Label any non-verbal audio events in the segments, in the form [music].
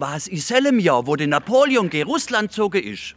Was in selben Jahr, wo der Napoleon gegen Russland gezogen ist.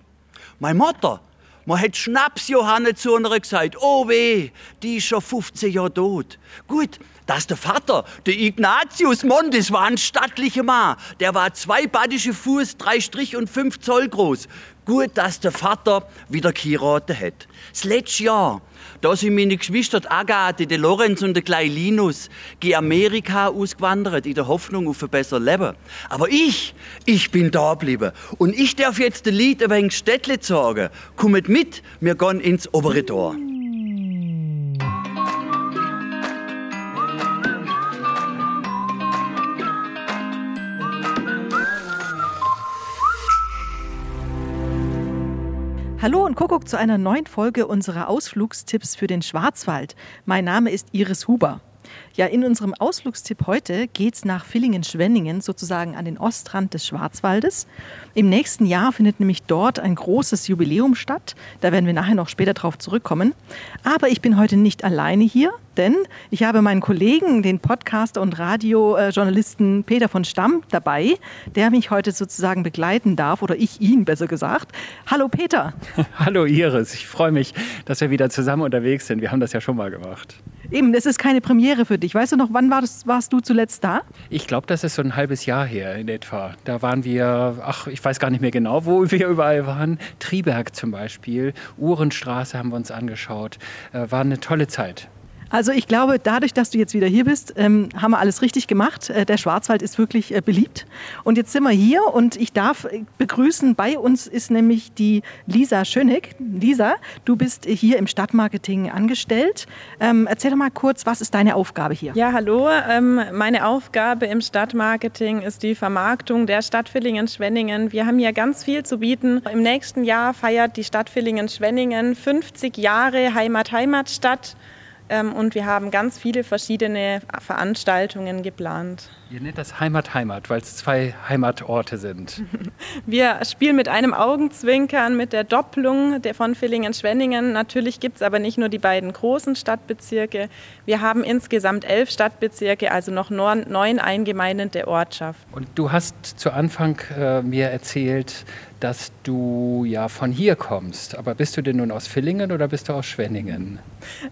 Meine Mutter, man hat Schnaps Johanne zu einer gesagt, oh weh, die ist schon 15 Jahre tot. Gut, dass der Vater, der Ignatius Mondes, war ein stattlicher Mann. Der war zwei badische Fuß, drei Strich und fünf Zoll groß. Gut, dass der Vater wieder geheiratet hat. Das letzte Jahr, da sind meine Geschwister die Agathe, der Lorenz und der kleine Linus gegen Amerika ausgewandert, in der Hoffnung auf ein besseres Leben. Aber ich, ich bin da geblieben. Und ich darf jetzt den Lied ein wenig Städtle sagen. Kommt mit, wir gehen ins obere Tor. Hallo und Kuckuck zu einer neuen Folge unserer Ausflugstipps für den Schwarzwald. Mein Name ist Iris Huber. Ja, in unserem Ausflugstipp heute geht es nach Villingen-Schwenningen, sozusagen an den Ostrand des Schwarzwaldes. Im nächsten Jahr findet nämlich dort ein großes Jubiläum statt. Da werden wir nachher noch später drauf zurückkommen. Aber ich bin heute nicht alleine hier, denn ich habe meinen Kollegen, den Podcaster und Radiojournalisten Peter von Stamm dabei, der mich heute sozusagen begleiten darf, oder ich ihn besser gesagt. Hallo Peter. [laughs] Hallo Iris, ich freue mich, dass wir wieder zusammen unterwegs sind. Wir haben das ja schon mal gemacht. Eben, das ist keine Premiere für dich. Weißt du noch, wann warst, warst du zuletzt da? Ich glaube, das ist so ein halbes Jahr her in etwa. Da waren wir, ach, ich weiß gar nicht mehr genau, wo [laughs] wir überall waren. Triberg zum Beispiel, Uhrenstraße haben wir uns angeschaut. Äh, war eine tolle Zeit. Also ich glaube, dadurch, dass du jetzt wieder hier bist, ähm, haben wir alles richtig gemacht. Äh, der Schwarzwald ist wirklich äh, beliebt. Und jetzt sind wir hier und ich darf äh, begrüßen, bei uns ist nämlich die Lisa Schönig. Lisa, du bist hier im Stadtmarketing angestellt. Ähm, erzähl doch mal kurz, was ist deine Aufgabe hier? Ja, hallo. Ähm, meine Aufgabe im Stadtmarketing ist die Vermarktung der Stadt Villingen-Schwenningen. Wir haben hier ganz viel zu bieten. Im nächsten Jahr feiert die Stadt Villingen-Schwenningen 50 Jahre Heimat-Heimatstadt. Ähm, und wir haben ganz viele verschiedene Veranstaltungen geplant. Ihr nennt das Heimat Heimat, weil es zwei Heimatorte sind. [laughs] Wir spielen mit einem Augenzwinkern, mit der Doppelung der von Villingen-Schwenningen. Natürlich gibt es aber nicht nur die beiden großen Stadtbezirke. Wir haben insgesamt elf Stadtbezirke, also noch neun eingemeindete Ortschaften. Und du hast zu Anfang äh, mir erzählt, dass du ja von hier kommst. Aber bist du denn nun aus Villingen oder bist du aus Schwenningen?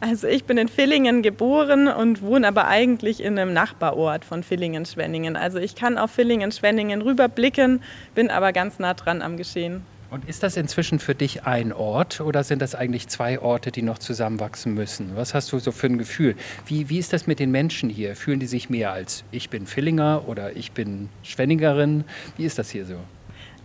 Also ich bin in Villingen geboren und wohne aber eigentlich in einem Nachbarort von Villingen-Schwenningen. Also ich kann auf Villingen-Schwenningen rüberblicken, bin aber ganz nah dran am Geschehen. Und ist das inzwischen für dich ein Ort oder sind das eigentlich zwei Orte, die noch zusammenwachsen müssen? Was hast du so für ein Gefühl? Wie, wie ist das mit den Menschen hier? Fühlen die sich mehr als ich bin Villinger oder ich bin Schwenningerin? Wie ist das hier so?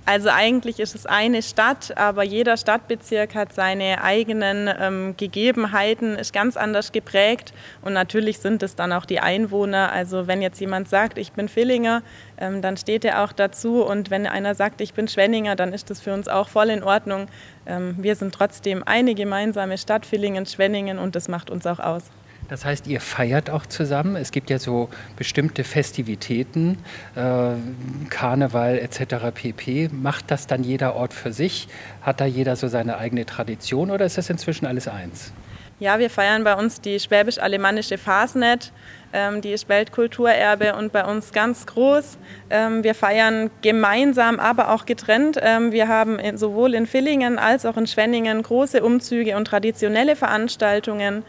Also eigentlich ist es eine Stadt, aber jeder Stadtbezirk hat seine eigenen ähm, Gegebenheiten, ist ganz anders geprägt und natürlich sind es dann auch die Einwohner. Also wenn jetzt jemand sagt, ich bin Villinger, ähm, dann steht er auch dazu und wenn einer sagt, ich bin Schwenninger, dann ist das für uns auch voll in Ordnung. Ähm, wir sind trotzdem eine gemeinsame Stadt, Villingen, Schwenningen und das macht uns auch aus. Das heißt, ihr feiert auch zusammen. Es gibt ja so bestimmte Festivitäten, äh, Karneval etc. pp. Macht das dann jeder Ort für sich? Hat da jeder so seine eigene Tradition oder ist das inzwischen alles eins? Ja, wir feiern bei uns die schwäbisch-alemannische Fasnet. Ähm, die ist Weltkulturerbe und bei uns ganz groß. Ähm, wir feiern gemeinsam, aber auch getrennt. Ähm, wir haben sowohl in Villingen als auch in Schwenningen große Umzüge und traditionelle Veranstaltungen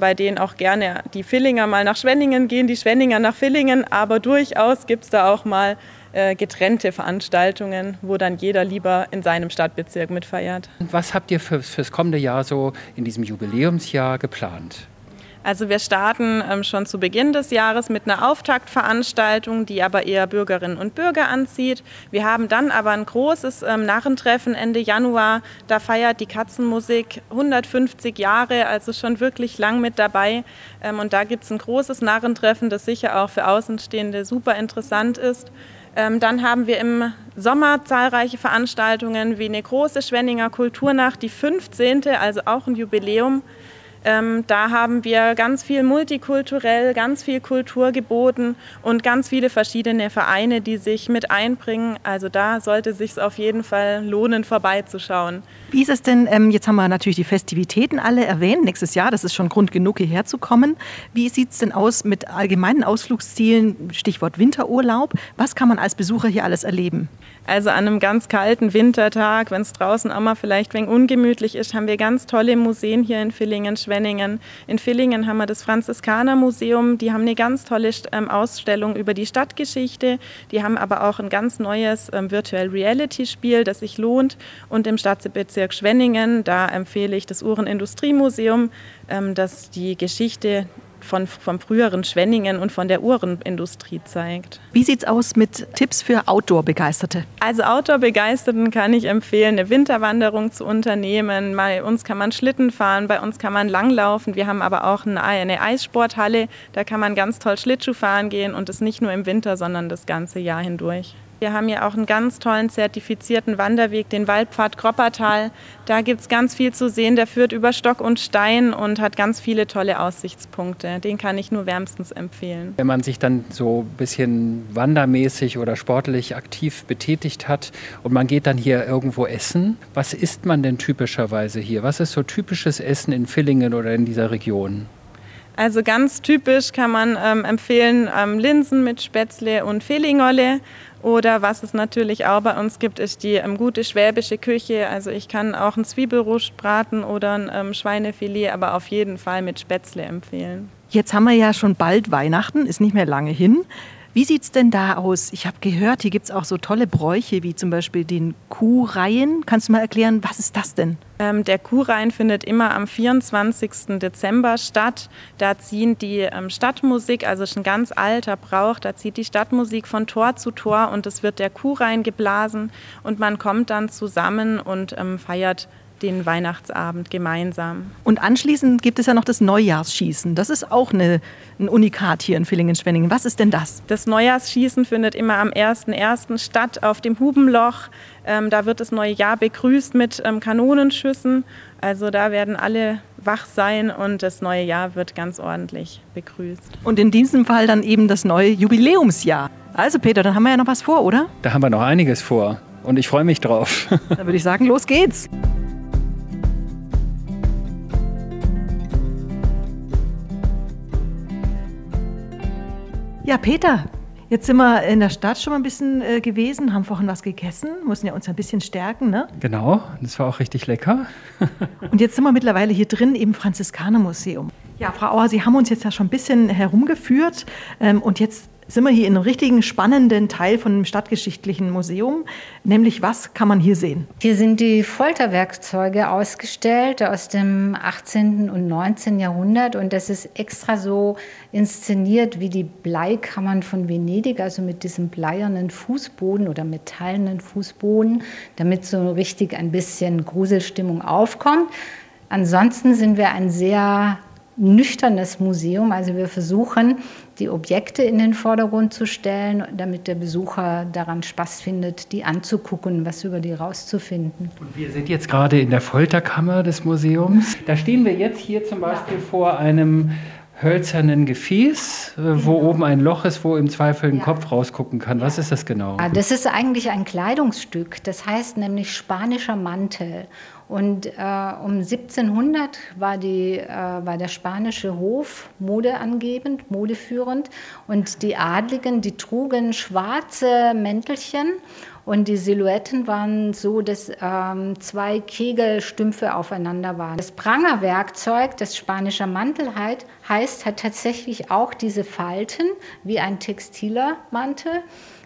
bei denen auch gerne die Villinger mal nach Schwenningen gehen, die Schwenninger nach Villingen, aber durchaus gibt es da auch mal äh, getrennte Veranstaltungen, wo dann jeder lieber in seinem Stadtbezirk mitfeiert. Was habt ihr für, fürs kommende Jahr so in diesem Jubiläumsjahr geplant? Also wir starten ähm, schon zu Beginn des Jahres mit einer Auftaktveranstaltung, die aber eher Bürgerinnen und Bürger anzieht. Wir haben dann aber ein großes ähm, Narrentreffen Ende Januar. Da feiert die Katzenmusik 150 Jahre, also schon wirklich lang mit dabei. Ähm, und da gibt es ein großes Narrentreffen, das sicher auch für Außenstehende super interessant ist. Dann haben wir im Sommer zahlreiche Veranstaltungen wie eine große Schwenninger Kulturnacht, die 15., also auch ein Jubiläum. Ähm, da haben wir ganz viel multikulturell, ganz viel Kultur geboten und ganz viele verschiedene Vereine, die sich mit einbringen. Also da sollte sich auf jeden Fall lohnen, vorbeizuschauen. Wie ist es denn, ähm, jetzt haben wir natürlich die Festivitäten alle erwähnt, nächstes Jahr, das ist schon Grund genug, hierher zu kommen. Wie sieht es denn aus mit allgemeinen Ausflugszielen, Stichwort Winterurlaub? Was kann man als Besucher hier alles erleben? Also an einem ganz kalten Wintertag, wenn es draußen auch mal vielleicht ein wenig ungemütlich ist, haben wir ganz tolle Museen hier in Villingen-Schwenningen. In Villingen haben wir das Franziskanermuseum, die haben eine ganz tolle ähm, Ausstellung über die Stadtgeschichte. Die haben aber auch ein ganz neues ähm, Virtual Reality Spiel, das sich lohnt. Und im Stadtbezirk Schwenningen, da empfehle ich das Uhrenindustriemuseum, ähm, das die Geschichte von, vom früheren Schwenningen und von der Uhrenindustrie zeigt. Wie sieht es aus mit Tipps für Outdoor-Begeisterte? Also Outdoor-Begeisterten kann ich empfehlen, eine Winterwanderung zu unternehmen. Bei uns kann man Schlitten fahren, bei uns kann man langlaufen. Wir haben aber auch eine, eine Eissporthalle, da kann man ganz toll Schlittschuh fahren gehen und das nicht nur im Winter, sondern das ganze Jahr hindurch. Wir haben ja auch einen ganz tollen zertifizierten Wanderweg, den Waldpfad Kroppertal. Da gibt es ganz viel zu sehen. Der führt über Stock und Stein und hat ganz viele tolle Aussichtspunkte. Den kann ich nur wärmstens empfehlen. Wenn man sich dann so ein bisschen wandermäßig oder sportlich aktiv betätigt hat und man geht dann hier irgendwo essen, was isst man denn typischerweise hier? Was ist so typisches Essen in Villingen oder in dieser Region? Also ganz typisch kann man ähm, empfehlen ähm, Linsen mit Spätzle und Felingolle. Oder was es natürlich auch bei uns gibt, ist die ähm, gute schwäbische Küche. Also ich kann auch ein Zwiebelrust braten oder ein ähm, Schweinefilet, aber auf jeden Fall mit Spätzle empfehlen. Jetzt haben wir ja schon bald Weihnachten, ist nicht mehr lange hin. Wie sieht es denn da aus? Ich habe gehört, hier gibt es auch so tolle Bräuche wie zum Beispiel den Kuhreihen. Kannst du mal erklären, was ist das denn? Ähm, der Kuhreihen findet immer am 24. Dezember statt. Da ziehen die ähm, Stadtmusik, also ein ganz alter Brauch, da zieht die Stadtmusik von Tor zu Tor und es wird der Kuhreihen geblasen und man kommt dann zusammen und ähm, feiert den Weihnachtsabend gemeinsam. Und anschließend gibt es ja noch das Neujahrsschießen. Das ist auch eine, ein Unikat hier in Villingen-Schwenningen. Was ist denn das? Das Neujahrsschießen findet immer am 1.1. statt auf dem Hubenloch. Ähm, da wird das neue Jahr begrüßt mit ähm, Kanonenschüssen. Also da werden alle wach sein und das neue Jahr wird ganz ordentlich begrüßt. Und in diesem Fall dann eben das neue Jubiläumsjahr. Also Peter, dann haben wir ja noch was vor, oder? Da haben wir noch einiges vor und ich freue mich drauf. [laughs] Dann würde ich sagen, los geht's. Ja, Peter, jetzt sind wir in der Stadt schon mal ein bisschen äh, gewesen, haben vorhin was gegessen, müssen ja uns ein bisschen stärken, ne? Genau, das war auch richtig lecker. [laughs] Und jetzt sind wir mittlerweile hier drin im Franziskanermuseum. Ja, Frau Auer, Sie haben uns jetzt ja schon ein bisschen herumgeführt ähm, und jetzt sind wir hier in einem richtigen spannenden Teil von dem Stadtgeschichtlichen Museum. Nämlich, was kann man hier sehen? Hier sind die Folterwerkzeuge ausgestellt aus dem 18. und 19. Jahrhundert. Und das ist extra so inszeniert wie die Bleikammern von Venedig, also mit diesem bleiernen Fußboden oder metallenen Fußboden, damit so richtig ein bisschen Gruselstimmung aufkommt. Ansonsten sind wir ein sehr nüchternes Museum. Also wir versuchen, die Objekte in den Vordergrund zu stellen, damit der Besucher daran Spaß findet, die anzugucken, was über die rauszufinden. Und wir sind jetzt gerade in der Folterkammer des Museums. Da stehen wir jetzt hier zum Beispiel vor einem hölzernen Gefäß, äh, wo genau. oben ein Loch ist, wo im Zweifel ein ja. Kopf rausgucken kann. Was ist das genau? Das ist eigentlich ein Kleidungsstück, das heißt nämlich spanischer Mantel. Und äh, um 1700 war, die, äh, war der spanische Hof modeangebend, modeführend. Und die Adligen, die trugen schwarze Mäntelchen. Und die Silhouetten waren so, dass ähm, zwei Kegelstümpfe aufeinander waren. Das Prangerwerkzeug, das spanischer Mantel heißt, hat tatsächlich auch diese Falten wie ein textiler Mantel.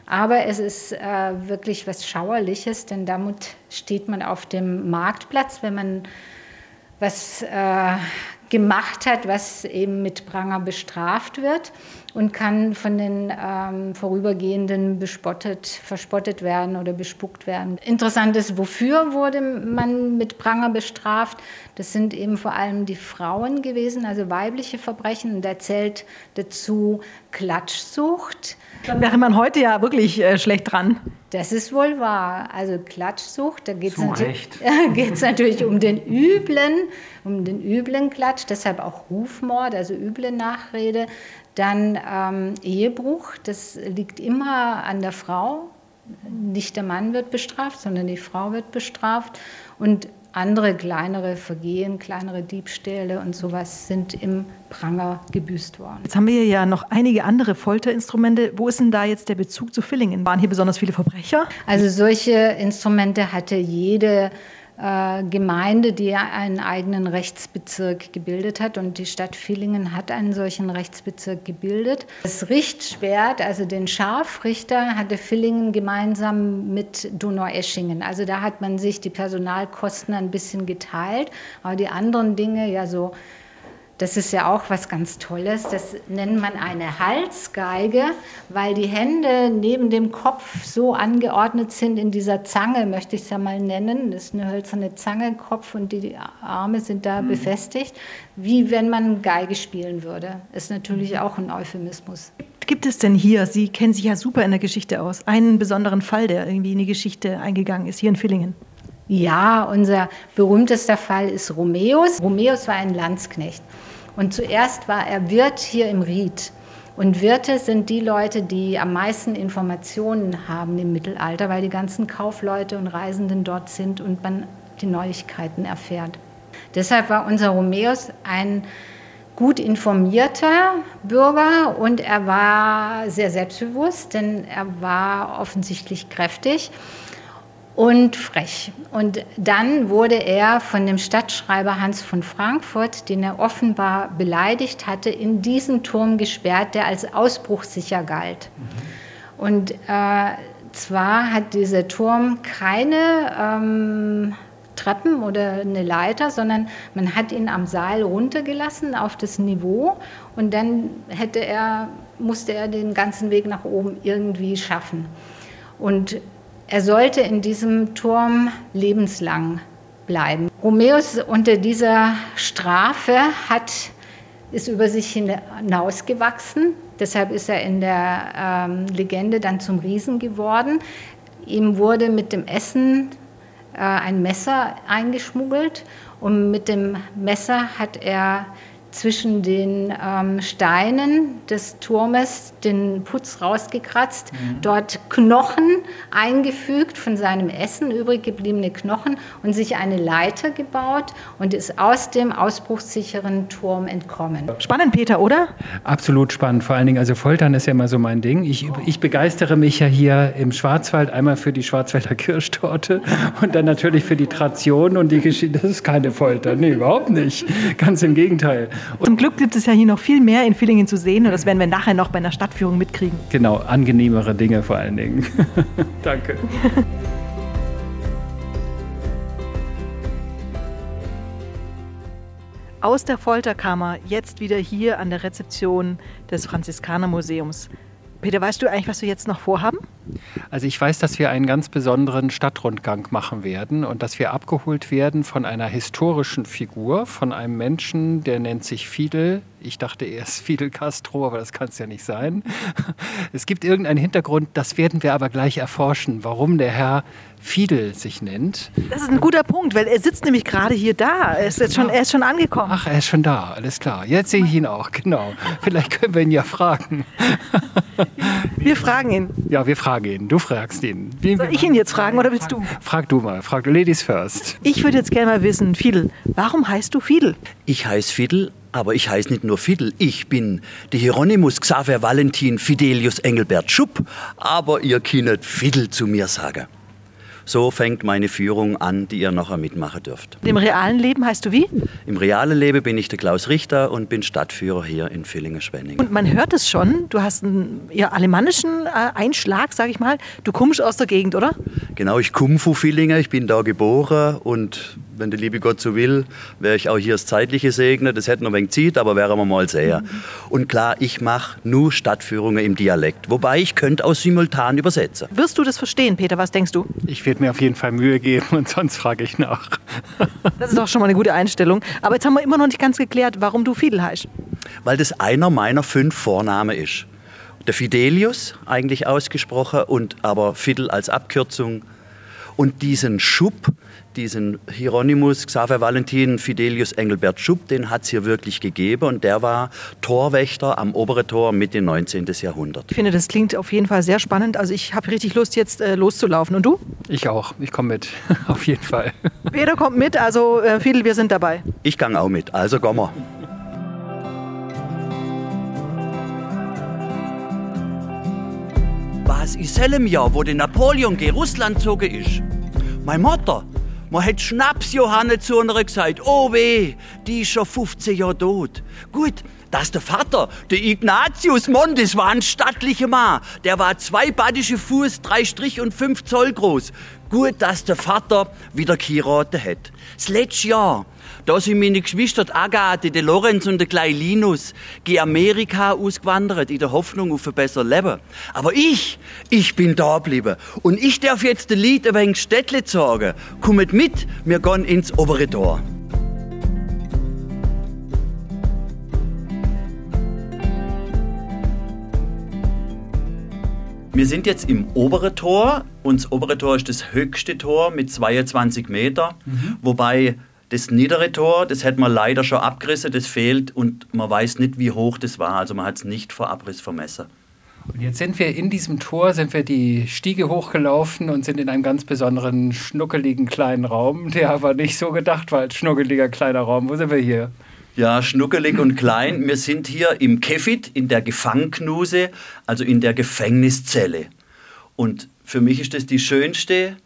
Aber es ist äh, wirklich was Schauerliches, denn damit steht man auf dem Marktplatz, wenn man was äh, gemacht hat, was eben mit Pranger bestraft wird und kann von den ähm, Vorübergehenden bespottet, verspottet werden oder bespuckt werden. Interessant ist, wofür wurde man mit Pranger bestraft? Das sind eben vor allem die Frauen gewesen, also weibliche Verbrechen. Und da zählt dazu Klatschsucht. Dann wäre man heute ja wirklich äh, schlecht dran. Das ist wohl wahr. Also Klatschsucht, da geht es natürlich, natürlich um den üblen, um den üblen Klatsch, deshalb auch Rufmord, also üble Nachrede. Dann ähm, Ehebruch, das liegt immer an der Frau. Nicht der Mann wird bestraft, sondern die Frau wird bestraft. Und andere kleinere Vergehen, kleinere Diebstähle und sowas sind im Pranger gebüßt worden. Jetzt haben wir ja noch einige andere Folterinstrumente. Wo ist denn da jetzt der Bezug zu Villingen? Waren hier besonders viele Verbrecher? Also solche Instrumente hatte jede Gemeinde, die einen eigenen Rechtsbezirk gebildet hat. Und die Stadt Villingen hat einen solchen Rechtsbezirk gebildet. Das Richtschwert, also den Scharfrichter, hatte Villingen gemeinsam mit Donaueschingen. Also da hat man sich die Personalkosten ein bisschen geteilt. Aber die anderen Dinge, ja so das ist ja auch was ganz Tolles. Das nennt man eine Halsgeige, weil die Hände neben dem Kopf so angeordnet sind in dieser Zange, möchte ich es ja mal nennen. Das ist eine hölzerne Zange, Kopf und die Arme sind da mhm. befestigt, wie wenn man Geige spielen würde. Ist natürlich auch ein Euphemismus. Gibt es denn hier, Sie kennen sich ja super in der Geschichte aus, einen besonderen Fall, der irgendwie in die Geschichte eingegangen ist, hier in Villingen? Ja, unser berühmtester Fall ist Romeus. Romeus war ein Landsknecht. Und zuerst war er Wirt hier im Ried. Und Wirte sind die Leute, die am meisten Informationen haben im Mittelalter, weil die ganzen Kaufleute und Reisenden dort sind und man die Neuigkeiten erfährt. Deshalb war unser Romeus ein gut informierter Bürger und er war sehr selbstbewusst, denn er war offensichtlich kräftig und frech. Und dann wurde er von dem Stadtschreiber Hans von Frankfurt, den er offenbar beleidigt hatte, in diesen Turm gesperrt, der als ausbruchssicher galt. Und äh, zwar hat dieser Turm keine ähm, Treppen oder eine Leiter, sondern man hat ihn am Seil runtergelassen auf das Niveau und dann hätte er, musste er den ganzen Weg nach oben irgendwie schaffen. Und er sollte in diesem Turm lebenslang bleiben. Romeus unter dieser Strafe hat, ist über sich hinausgewachsen. Deshalb ist er in der ähm, Legende dann zum Riesen geworden. Ihm wurde mit dem Essen äh, ein Messer eingeschmuggelt und mit dem Messer hat er zwischen den ähm, Steinen des Turmes den Putz rausgekratzt, mhm. dort Knochen eingefügt, von seinem Essen übrig gebliebene Knochen und sich eine Leiter gebaut und ist aus dem ausbruchssicheren Turm entkommen. Spannend, Peter, oder? Absolut spannend. Vor allen Dingen, also Foltern ist ja immer so mein Ding. Ich, ich begeistere mich ja hier im Schwarzwald einmal für die Schwarzwälder Kirschtorte und dann natürlich für die Tration und die Geschichte. Das ist keine Folter. Nee, überhaupt nicht. Ganz im Gegenteil. Zum Glück gibt es ja hier noch viel mehr in Villingen zu sehen und das werden wir nachher noch bei einer Stadtführung mitkriegen. Genau, angenehmere Dinge vor allen Dingen. [laughs] Danke. Aus der Folterkammer, jetzt wieder hier an der Rezeption des Franziskanermuseums. Peter, weißt du eigentlich, was wir jetzt noch vorhaben? Also ich weiß, dass wir einen ganz besonderen Stadtrundgang machen werden und dass wir abgeholt werden von einer historischen Figur, von einem Menschen, der nennt sich Fidel. Ich dachte erst Fidel Castro, aber das kann es ja nicht sein. Es gibt irgendeinen Hintergrund, das werden wir aber gleich erforschen, warum der Herr Fidel sich nennt. Das ist ein guter Punkt, weil er sitzt nämlich gerade hier da. Er ist, jetzt schon, er ist schon angekommen. Ach, er ist schon da, alles klar. Jetzt sehe ich ihn auch, genau. Vielleicht können wir ihn ja fragen. [laughs] Wir fragen ihn. Ja, wir fragen ihn. Du fragst ihn. Wie, Soll ich ihn jetzt fragen oder willst du? Frag du mal. Frag du Ladies first. Ich würde jetzt gerne mal wissen, Fidel, warum heißt du Fidel? Ich heiße Fidel, aber ich heiße nicht nur Fidel. Ich bin der Hieronymus Xaver Valentin Fidelius Engelbert Schupp, aber ihr könnt Fidel zu mir sagen. So fängt meine Führung an, die ihr nachher mitmachen dürft. Im realen Leben heißt du wie? Im realen Leben bin ich der Klaus Richter und bin Stadtführer hier in Villingen-Schwenningen. Und man hört es schon, du hast einen ja, alemannischen äh, Einschlag, sage ich mal. Du kommst aus der Gegend, oder? Genau, ich komme von Villingen, ich bin da geboren und wenn der liebe Gott so will, wäre ich auch hier das Zeitliche segnen. Das hätte noch ein wenig Zeit, aber wären wir mal sehr. Mhm. Und klar, ich mache nur Stadtführungen im Dialekt, wobei ich könnte auch simultan übersetzen. Wirst du das verstehen, Peter? Was denkst du? Ich werde mir auf jeden Fall Mühe geben und sonst frage ich nach. [laughs] das ist auch schon mal eine gute Einstellung. Aber jetzt haben wir immer noch nicht ganz geklärt, warum du Fiedel heißt. Weil das einer meiner fünf Vornamen ist. der Fidelius eigentlich ausgesprochen und aber Fidel als Abkürzung. Und diesen Schub, diesen Hieronymus Xaver Valentin Fidelius Engelbert Schub, den hat es hier wirklich gegeben und der war Torwächter am oberen Tor Mitte 19. Jahrhundert. Ich finde, das klingt auf jeden Fall sehr spannend. Also ich habe richtig Lust, jetzt äh, loszulaufen. Und du? Ich auch. Ich komme mit. [laughs] auf jeden Fall. [laughs] Peter kommt mit, also äh, Fidel, wir sind dabei. Ich gang auch mit, also kommen wir. Was ist im Jahr, wo der Napoleon gegen Russland gezogen ist? Meine Mutter, man hat Schnaps-Johanne zu einer gesagt, oh weh, die ist schon 15 Jahre tot. Gut, dass der Vater, der Ignatius Montes, war ein stattlicher Mann. Der war zwei badische Fuß, drei Strich und fünf Zoll groß. Gut, dass der Vater wieder geheiratet hat. Das letzte Jahr, da sind meine Geschwister Agathe, der Lorenz und der kleine Linus gegen Amerika ausgewandert, in der Hoffnung auf ein besseres Leben. Aber ich, ich bin da geblieben. Und ich darf jetzt den Lied ein wenig Städtle sagen. Kommt mit, wir gehen ins obere Tor. Wir sind jetzt im oberen Tor. Und das obere Tor ist das höchste Tor mit 22 Meter, mhm. wobei das niedere Tor, das hätte man leider schon abgerissen, das fehlt und man weiß nicht, wie hoch das war. Also man hat es nicht vor Abriss vermessen. Und jetzt sind wir in diesem Tor, sind wir die Stiege hochgelaufen und sind in einem ganz besonderen, schnuckeligen kleinen Raum, der aber nicht so gedacht war als schnuckeliger kleiner Raum. Wo sind wir hier? Ja, schnuckelig und klein. Wir sind hier im Kefit, in der Gefangknuse, also in der Gefängniszelle. Und für mich ist das die schönste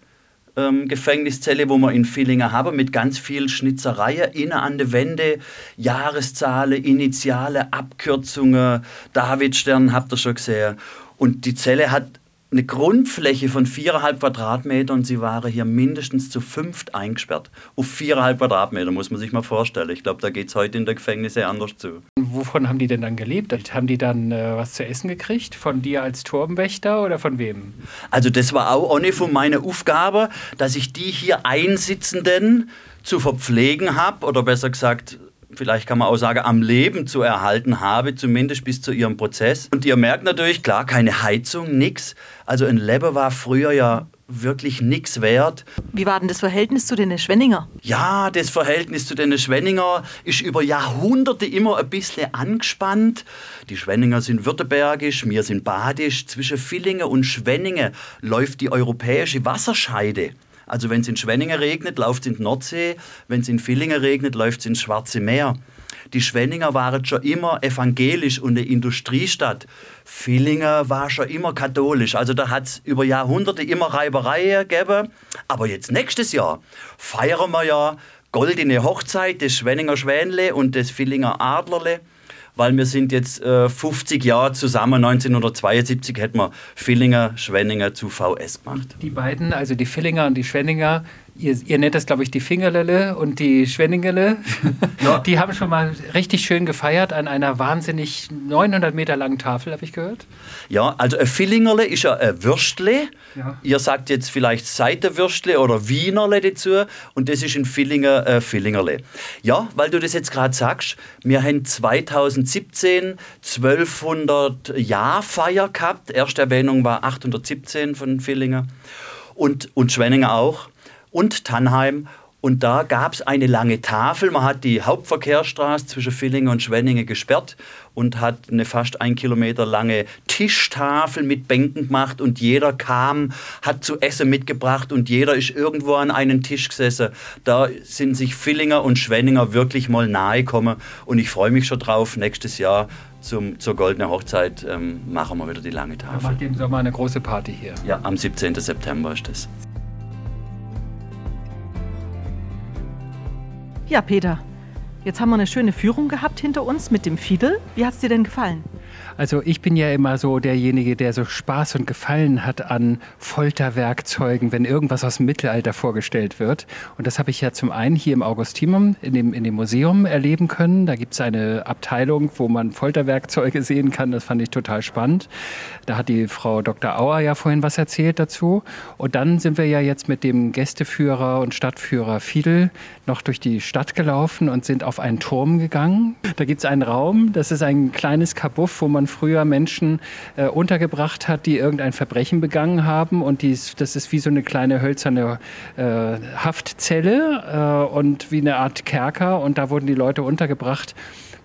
ähm, Gefängniszelle, wo wir in Villingen haben, mit ganz viel Schnitzereien innen an der Wände, Jahreszahlen, Initiale, Abkürzungen, Davidstern habt ihr schon gesehen. Und die Zelle hat eine Grundfläche von viereinhalb Quadratmetern und sie waren hier mindestens zu fünft eingesperrt. Auf viereinhalb Quadratmeter muss man sich mal vorstellen. Ich glaube, da geht es heute in der Gefängnisse anders zu. Wovon haben die denn dann gelebt? Haben die dann äh, was zu essen gekriegt? Von dir als Turmwächter oder von wem? Also das war auch eine von meiner Aufgabe, dass ich die hier Einsitzenden zu verpflegen habe oder besser gesagt vielleicht kann man auch sagen, am Leben zu erhalten habe, zumindest bis zu ihrem Prozess. Und ihr merkt natürlich, klar, keine Heizung, nichts. Also ein Leben war früher ja wirklich nichts wert. Wie war denn das Verhältnis zu den Schwenninger? Ja, das Verhältnis zu den Schwenninger ist über Jahrhunderte immer ein bisschen angespannt. Die Schwenninger sind württembergisch, wir sind badisch. Zwischen Villingen und Schwenningen läuft die europäische Wasserscheide. Also wenn es in Schwenningen regnet, läuft es in die Nordsee. Wenn es in Villingen regnet, läuft es ins Schwarze Meer. Die Schwenninger waren schon immer evangelisch und eine Industriestadt. Villingen war schon immer katholisch. Also da hat es über Jahrhunderte immer Reibereien gegeben. Aber jetzt nächstes Jahr feiern wir ja goldene Hochzeit des Schwenninger Schwänle und des Villinger Adlerle weil wir sind jetzt äh, 50 Jahre zusammen. 1972 hätten wir Villinger, Schwenninger zu VS gemacht. Die beiden, also die Villinger und die Schwenninger, ihr, ihr nennt das, glaube ich, die Fingerlelle und die Schwenningerle. Ja. [laughs] Die haben schon mal richtig schön gefeiert an einer wahnsinnig 900 Meter langen Tafel, habe ich gehört. Ja, also ein Fillingerle ist ja ein Würstle. Ja. Ihr sagt jetzt vielleicht Seitenwürstle oder Wienerle dazu und das ist ein Villinger äh, Villingerle. Ja, weil du das jetzt gerade sagst, wir haben 2017 1200 Jahrfeier gehabt. Erste Erwähnung war 817 von Villinger und, und Schwenninger auch und Tannheim. Und da gab es eine lange Tafel. Man hat die Hauptverkehrsstraße zwischen Villingen und Schwenningen gesperrt und hat eine fast ein Kilometer lange Tischtafel mit Bänken gemacht. Und jeder kam, hat zu essen mitgebracht und jeder ist irgendwo an einen Tisch gesessen. Da sind sich Villinger und Schwenninger wirklich mal nahe gekommen. Und ich freue mich schon drauf, nächstes Jahr zum, zur Goldenen Hochzeit ähm, machen wir wieder die lange Tafel. Macht ihr im Sommer eine große Party hier. Ja, am 17. September ist das. Ja, Peter, jetzt haben wir eine schöne Führung gehabt hinter uns mit dem Fiedel. Wie hat es dir denn gefallen? Also ich bin ja immer so derjenige, der so Spaß und Gefallen hat an Folterwerkzeugen, wenn irgendwas aus dem Mittelalter vorgestellt wird. Und das habe ich ja zum einen hier im Augustinum, in dem, in dem Museum erleben können. Da gibt es eine Abteilung, wo man Folterwerkzeuge sehen kann. Das fand ich total spannend. Da hat die Frau Dr. Auer ja vorhin was erzählt dazu. Und dann sind wir ja jetzt mit dem Gästeführer und Stadtführer Fiedel noch durch die Stadt gelaufen und sind auf einen Turm gegangen. Da gibt es einen Raum, das ist ein kleines Kabuff, wo man früher Menschen äh, untergebracht hat, die irgendein Verbrechen begangen haben. Und dies, das ist wie so eine kleine hölzerne äh, Haftzelle äh, und wie eine Art Kerker. Und da wurden die Leute untergebracht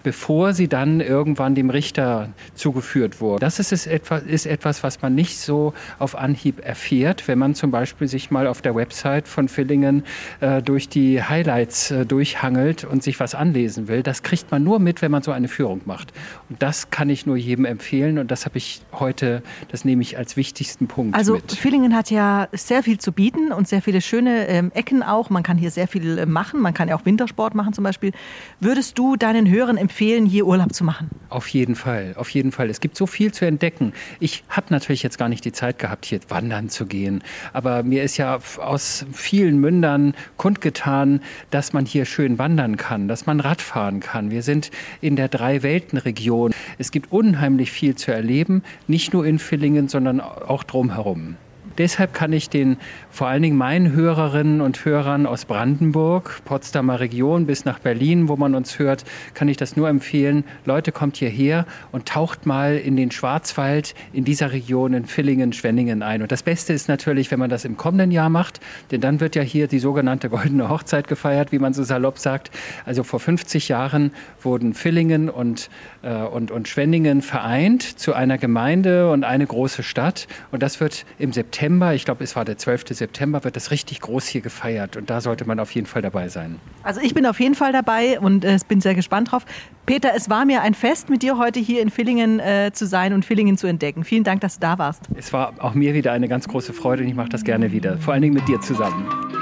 bevor sie dann irgendwann dem Richter zugeführt wurden. Das ist, etwas, ist etwas, was man nicht so auf Anhieb erfährt, wenn man zum Beispiel sich mal auf der Website von Villingen äh, durch die Highlights äh, durchhangelt und sich was anlesen will. Das kriegt man nur mit, wenn man so eine Führung macht. Und das kann ich nur jedem empfehlen und das habe ich heute, das nehme ich als wichtigsten Punkt also, mit. Villingen hat ja sehr viel zu bieten und sehr viele schöne ähm, Ecken auch. Man kann hier sehr viel äh, machen, man kann ja auch Wintersport machen zum Beispiel. Würdest du deinen Hörern empfehlen, empfehlen, hier Urlaub zu machen? Auf jeden Fall, auf jeden Fall. Es gibt so viel zu entdecken. Ich habe natürlich jetzt gar nicht die Zeit gehabt, hier wandern zu gehen. Aber mir ist ja aus vielen Mündern kundgetan, dass man hier schön wandern kann, dass man Radfahren kann. Wir sind in der Drei-Welten-Region. Es gibt unheimlich viel zu erleben, nicht nur in Villingen, sondern auch drumherum. Deshalb kann ich den vor allen Dingen meinen Hörerinnen und Hörern aus Brandenburg, Potsdamer Region bis nach Berlin, wo man uns hört, kann ich das nur empfehlen. Leute, kommt hierher und taucht mal in den Schwarzwald in dieser Region in Villingen, Schwenningen ein. Und das Beste ist natürlich, wenn man das im kommenden Jahr macht, denn dann wird ja hier die sogenannte goldene Hochzeit gefeiert, wie man so salopp sagt. Also vor 50 Jahren wurden Villingen und, äh, und, und Schwenningen vereint zu einer Gemeinde und eine große Stadt. Und das wird im September September, ich glaube, es war der 12. September, wird das richtig groß hier gefeiert. Und da sollte man auf jeden Fall dabei sein. Also ich bin auf jeden Fall dabei und äh, bin sehr gespannt drauf. Peter, es war mir ein Fest, mit dir heute hier in Villingen äh, zu sein und Villingen zu entdecken. Vielen Dank, dass du da warst. Es war auch mir wieder eine ganz große Freude und ich mache das gerne wieder. Vor allen Dingen mit dir zusammen.